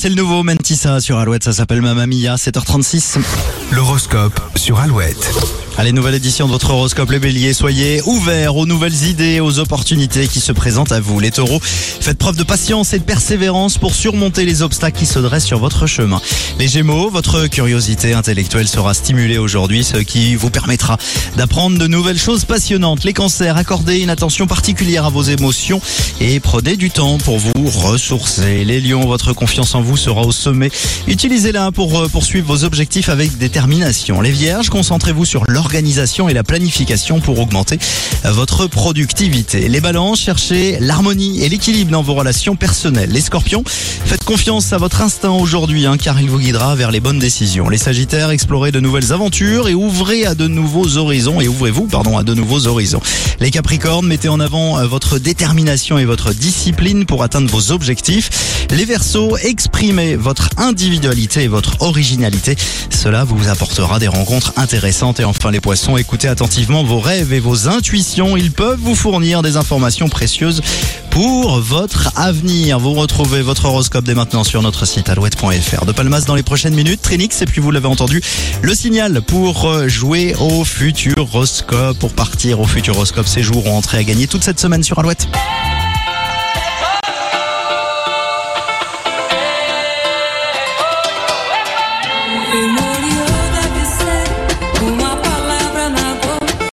C'est le nouveau Mentissa sur Alouette, ça s'appelle Mamma Mia, 7h36. L'horoscope sur Alouette. Allez, nouvelle édition de votre horoscope les béliers, soyez ouverts aux nouvelles idées, aux opportunités qui se présentent à vous. Les taureaux, faites preuve de patience et de persévérance pour surmonter les obstacles qui se dressent sur votre chemin. Les gémeaux, votre curiosité intellectuelle sera stimulée aujourd'hui, ce qui vous permettra d'apprendre de nouvelles choses passionnantes. Les cancers, accordez une attention particulière à vos émotions et prenez du temps pour vous ressourcer. Les lions, votre confiance en vous sera au sommet. Utilisez-la pour euh, poursuivre vos objectifs avec détermination. Les vierges, concentrez-vous sur l'organisation et la planification pour augmenter votre productivité. Les balances, cherchez l'harmonie et l'équilibre dans vos relations personnelles. Les scorpions, faites confiance à votre instinct aujourd'hui hein, car il vous guidera vers les bonnes décisions. Les sagittaires, explorez de nouvelles aventures et ouvrez à de nouveaux horizons et ouvrez-vous pardon à de nouveaux horizons. Les capricornes, mettez en avant euh, votre détermination et votre discipline pour atteindre vos objectifs. Les versos, exprimez votre individualité et votre originalité. Cela vous apportera des rencontres intéressantes. Et enfin les poissons, écoutez attentivement vos rêves et vos intuitions. Ils peuvent vous fournir des informations précieuses pour votre avenir. Vous retrouvez votre horoscope dès maintenant sur notre site alouette.fr. De Palmas dans les prochaines minutes, Trinix, et puis vous l'avez entendu, le signal pour euh, jouer au Futuroscope, pour partir au Futuroscope séjour ou entrer à gagner toute cette semaine sur Alouette.